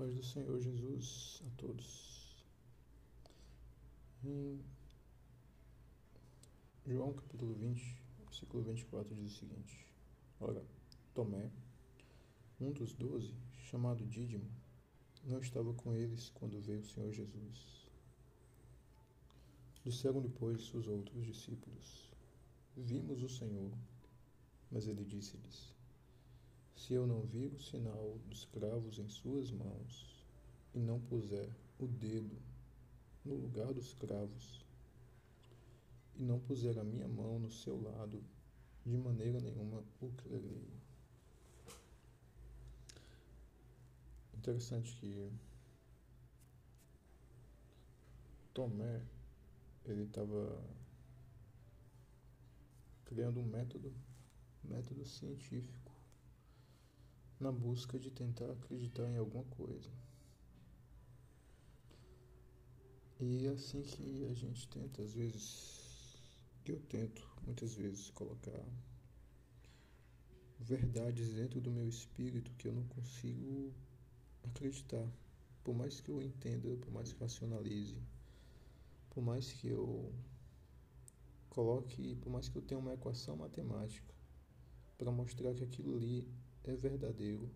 Paz do Senhor Jesus a todos. Em João capítulo 20, versículo 24 diz o seguinte: Ora, Tomé, um dos doze, chamado Dídimo, não estava com eles quando veio o Senhor Jesus. Disseram depois os outros discípulos: Vimos o Senhor. Mas ele disse-lhes: Se eu não vir o sinal dos cravos em suas mãos, e não puser o dedo no lugar dos cravos, e não puser a minha mão no seu lado, de maneira nenhuma o crerei. Interessante que Tomé ele estava criando um método, método científico, na busca de tentar acreditar em alguma coisa. E é assim que a gente tenta, às vezes, que eu tento, muitas vezes, colocar verdades dentro do meu espírito que eu não consigo acreditar. Por mais que eu entenda, por mais que racionalize, por mais que eu coloque, por mais que eu tenha uma equação matemática para mostrar que aquilo ali é verdadeiro,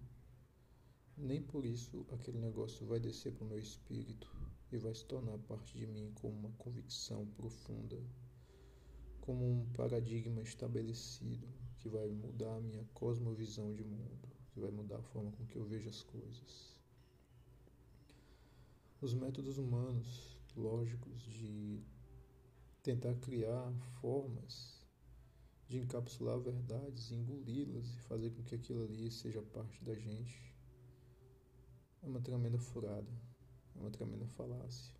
nem por isso aquele negócio vai descer para o meu espírito e vai se tornar parte de mim como uma convicção profunda, como um paradigma estabelecido que vai mudar a minha cosmovisão de mundo, que vai mudar a forma com que eu vejo as coisas. Os métodos humanos lógicos de tentar criar formas de encapsular verdades, engoli-las e fazer com que aquilo ali seja parte da gente é uma tremenda furada, é uma tremenda falácia.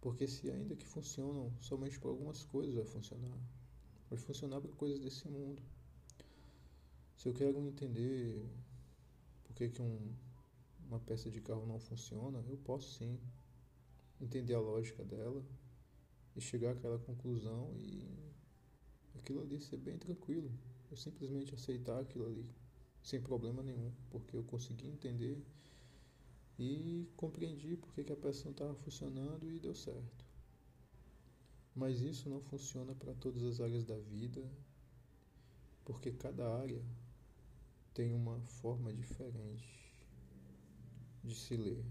Porque se ainda que funcionam somente para algumas coisas vai funcionar. Pode funcionar para coisas desse mundo. Se eu quero entender por que, que um, uma peça de carro não funciona, eu posso sim entender a lógica dela e chegar àquela conclusão e aquilo ali ser bem tranquilo. Eu simplesmente aceitar aquilo ali sem problema nenhum, porque eu consegui entender e compreendi porque que a peça não estava funcionando e deu certo. Mas isso não funciona para todas as áreas da vida, porque cada área tem uma forma diferente de se ler.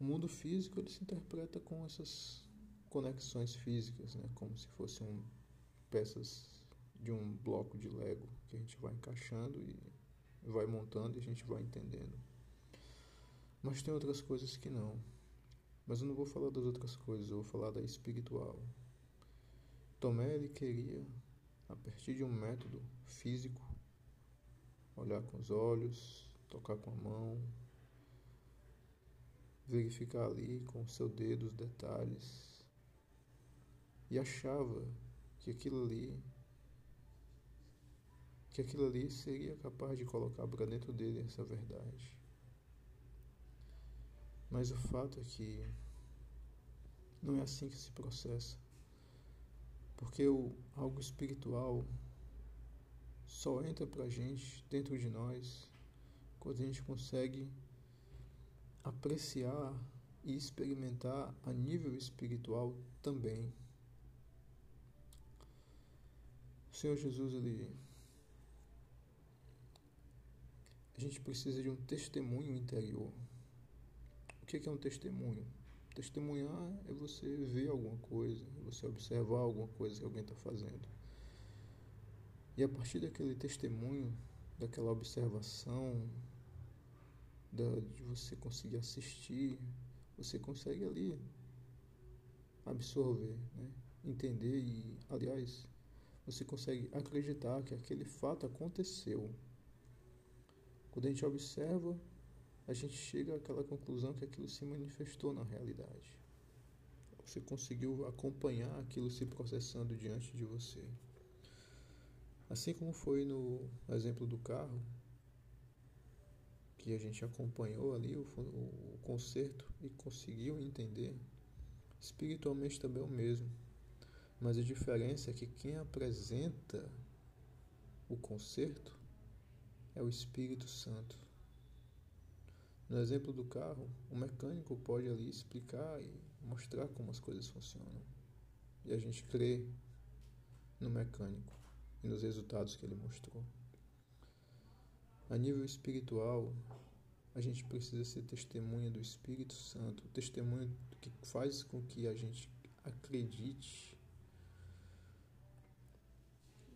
O mundo físico ele se interpreta com essas conexões físicas, né? como se fossem peças de um bloco de Lego que a gente vai encaixando e vai montando e a gente vai entendendo. Mas tem outras coisas que não. Mas eu não vou falar das outras coisas, eu vou falar da espiritual. Tomé ele queria, a partir de um método físico, olhar com os olhos, tocar com a mão, verificar ali com o seu dedo os detalhes e achava que aquilo ali que aquilo ali seria capaz de colocar para dentro dele essa verdade. Mas o fato é que não é assim que se processa. Porque o algo espiritual só entra para a gente, dentro de nós, quando a gente consegue apreciar e experimentar a nível espiritual também. O Senhor Jesus, ele. A gente precisa de um testemunho interior. O que é um testemunho? Testemunhar é você ver alguma coisa, é você observar alguma coisa que alguém está fazendo. E a partir daquele testemunho, daquela observação, de você conseguir assistir, você consegue ali absorver, né? entender e, aliás, você consegue acreditar que aquele fato aconteceu. Quando a gente observa, a gente chega àquela conclusão que aquilo se manifestou na realidade. Você conseguiu acompanhar aquilo se processando diante de você. Assim como foi no exemplo do carro, que a gente acompanhou ali o, o concerto e conseguiu entender, espiritualmente também é o mesmo. Mas a diferença é que quem apresenta o concerto é o Espírito Santo. No exemplo do carro, o mecânico pode ali explicar e mostrar como as coisas funcionam. E a gente crê no mecânico e nos resultados que ele mostrou. A nível espiritual, a gente precisa ser testemunha do Espírito Santo, testemunha que faz com que a gente acredite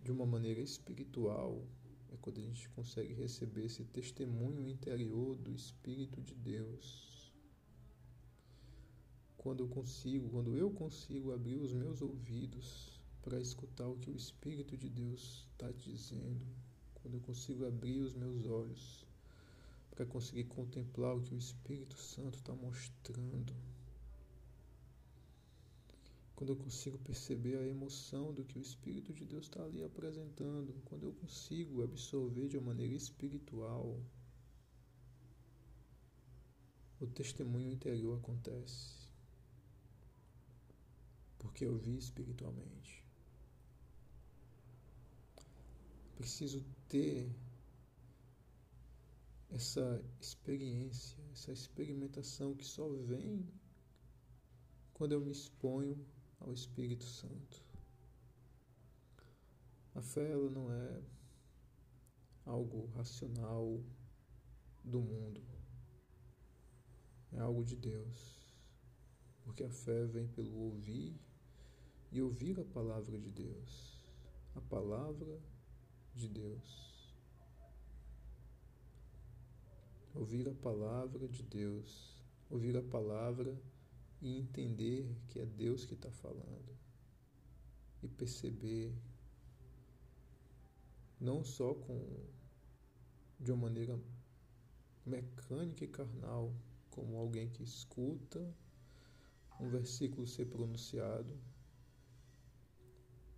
de uma maneira espiritual é quando a gente consegue receber esse testemunho interior do Espírito de Deus. Quando eu consigo, quando eu consigo abrir os meus ouvidos para escutar o que o Espírito de Deus está dizendo, quando eu consigo abrir os meus olhos para conseguir contemplar o que o Espírito Santo está mostrando quando eu consigo perceber a emoção do que o Espírito de Deus está ali apresentando, quando eu consigo absorver de uma maneira espiritual, o testemunho interior acontece. Porque eu vi espiritualmente. Preciso ter essa experiência, essa experimentação que só vem quando eu me exponho ao Espírito Santo. A fé ela não é algo racional do mundo. É algo de Deus. Porque a fé vem pelo ouvir e ouvir a palavra de Deus. A palavra de Deus. Ouvir a palavra de Deus. Ouvir a palavra e entender que é Deus que está falando. E perceber não só com de uma maneira mecânica e carnal, como alguém que escuta um versículo ser pronunciado,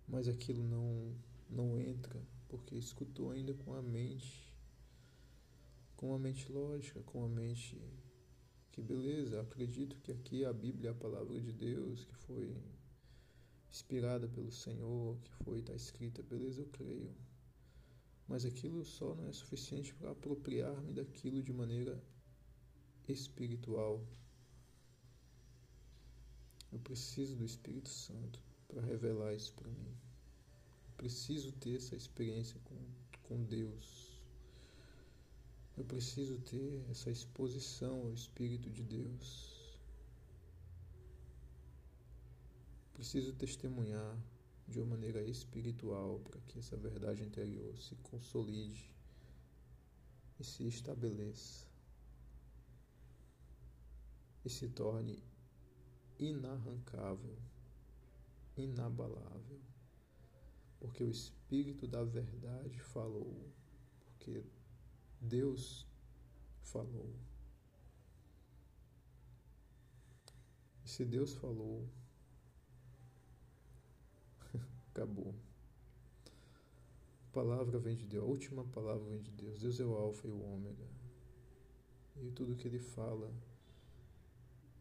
mas aquilo não não entra porque escutou ainda com a mente com a mente lógica, com a mente que beleza, acredito que aqui a Bíblia é a palavra de Deus, que foi inspirada pelo Senhor, que foi está escrita, beleza, eu creio. Mas aquilo só não é suficiente para apropriar-me daquilo de maneira espiritual. Eu preciso do Espírito Santo para revelar isso para mim. Eu preciso ter essa experiência com, com Deus. Eu preciso ter essa exposição ao Espírito de Deus. Preciso testemunhar de uma maneira espiritual para que essa verdade interior se consolide e se estabeleça e se torne inarrancável, inabalável, porque o Espírito da Verdade falou, porque Deus falou. E se Deus falou, acabou. A palavra vem de Deus, a última palavra vem de Deus. Deus é o Alfa e o Ômega. E tudo que ele fala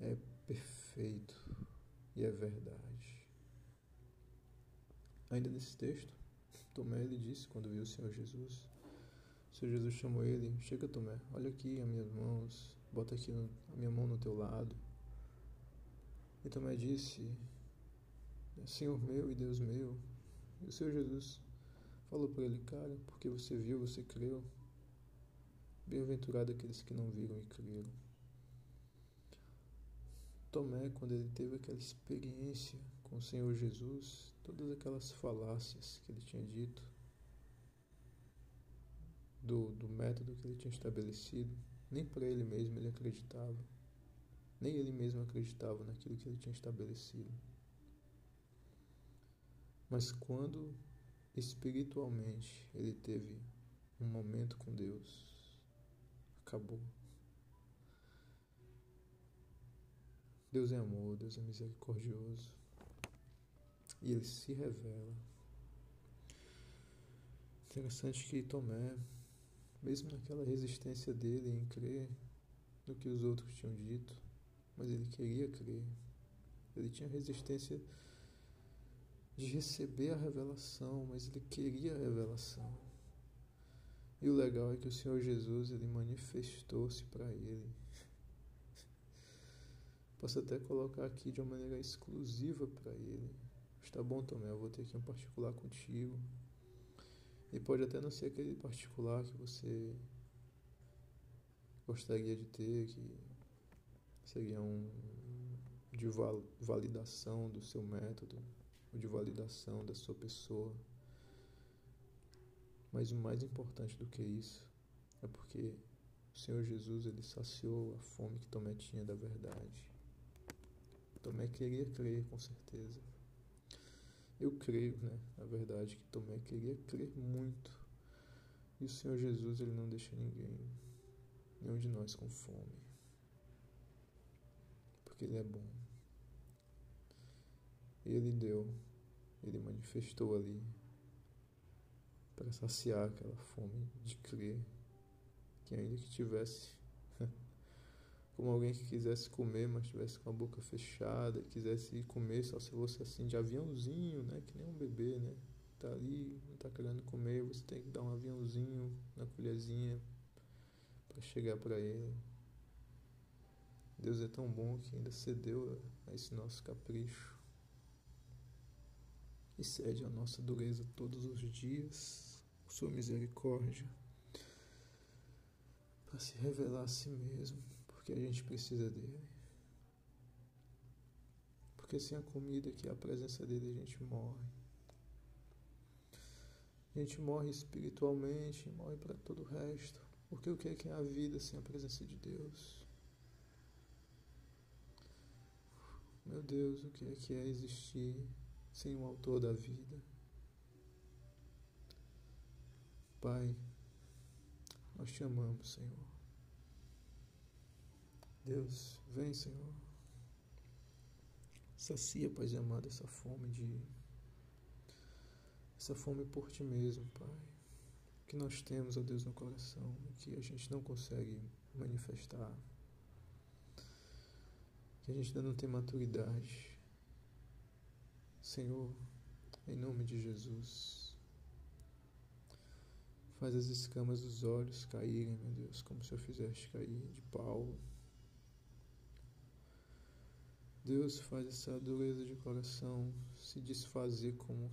é perfeito e é verdade. Ainda nesse texto, Tomé ele disse quando viu o Senhor Jesus: Senhor Jesus chamou ele: Chega, Tomé, olha aqui as minhas mãos, bota aqui no, a minha mão no teu lado. E Tomé disse: Senhor meu e Deus meu. E o Senhor Jesus falou para ele: Cara, porque você viu, você creu. Bem-aventurado aqueles que não viram e creram. Tomé, quando ele teve aquela experiência com o Senhor Jesus, todas aquelas falácias que ele tinha dito, do, do método que ele tinha estabelecido, nem para ele mesmo ele acreditava, nem ele mesmo acreditava naquilo que ele tinha estabelecido. Mas quando espiritualmente ele teve um momento com Deus, acabou. Deus é amor, Deus é misericordioso. E ele se revela. Interessante que Tomé mesmo naquela resistência dele em crer no que os outros tinham dito, mas ele queria crer. Ele tinha resistência de receber a revelação, mas ele queria a revelação. E o legal é que o Senhor Jesus, ele manifestou-se para ele. Posso até colocar aqui de uma maneira exclusiva para ele. Está bom, Tomé, eu vou ter aqui um particular contigo. E pode até não ser aquele particular que você gostaria de ter, que seria um de validação do seu método, ou de validação da sua pessoa. Mas o mais importante do que isso é porque o Senhor Jesus ele saciou a fome que Tomé tinha da verdade. Tomé queria crer, com certeza. Eu creio, né, na verdade, que Tomé queria crer muito. E o Senhor Jesus ele não deixa ninguém, nenhum de nós com fome. Porque ele é bom. Ele deu, ele manifestou ali para saciar aquela fome de crer que ainda que tivesse como alguém que quisesse comer, mas tivesse com a boca fechada, quisesse comer só se fosse assim de aviãozinho, né, que nem um bebê, né? Tá ali, não tá querendo comer, você tem que dar um aviãozinho na colherzinha para chegar para ele. Deus é tão bom que ainda cedeu a esse nosso capricho. E cede a nossa dureza todos os dias. Sua misericórdia, para se revelar a si mesmo, porque a gente precisa dele. Porque sem a comida, que é a presença dele, a gente morre. A gente morre espiritualmente, morre para todo o resto. Porque o que é que é a vida sem a presença de Deus? Meu Deus, o que é que é existir sem o autor da vida? Pai, nós te amamos, Senhor. Deus, vem, Senhor. Sacia, Pai amado, essa fome de. essa fome por ti mesmo, Pai. Que nós temos, ó Deus, no coração, que a gente não consegue manifestar. Que a gente ainda não tem maturidade. Senhor, em nome de Jesus. Faz as escamas dos olhos caírem, meu Deus, como se eu fizeste cair de Paulo. Deus faz essa dureza de coração se desfazer como,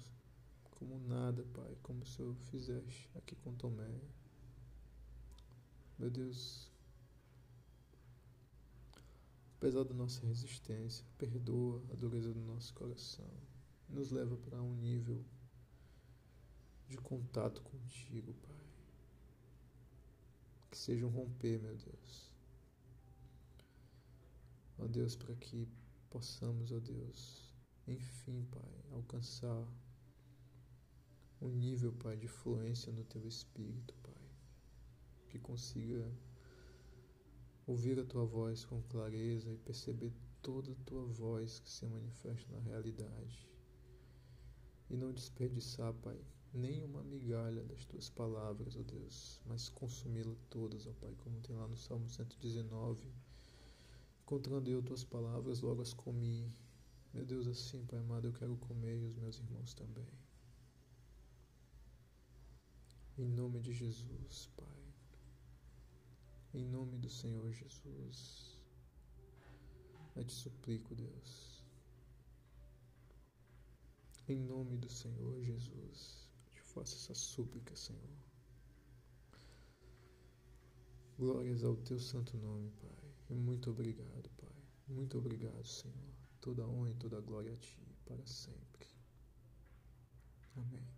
como nada, Pai, como se eu fizeste aqui com Tomé. Meu Deus, apesar da nossa resistência, perdoa a dureza do nosso coração. Nos leva para um nível de contato contigo, Pai. Que seja um romper, meu Deus. Ó Deus, para que possamos, ó Deus, enfim, Pai, alcançar um nível, Pai, de fluência no Teu Espírito, Pai. Que consiga ouvir a Tua voz com clareza e perceber toda a Tua voz que se manifesta na realidade. E não desperdiçar, Pai, nem uma migalha das tuas palavras, ó Deus, mas consumi-la todas, ó Pai, como tem lá no Salmo 119. Encontrando eu tuas palavras, logo as comi. Meu Deus, assim, Pai amado, eu quero comer e os meus irmãos também. Em nome de Jesus, Pai. Em nome do Senhor Jesus. Eu te suplico, Deus. Em nome do Senhor Jesus faço essa súplica, Senhor. Glórias ao teu santo nome, Pai. E muito obrigado, Pai. Muito obrigado, Senhor. Toda honra e toda glória a ti, para sempre. Amém.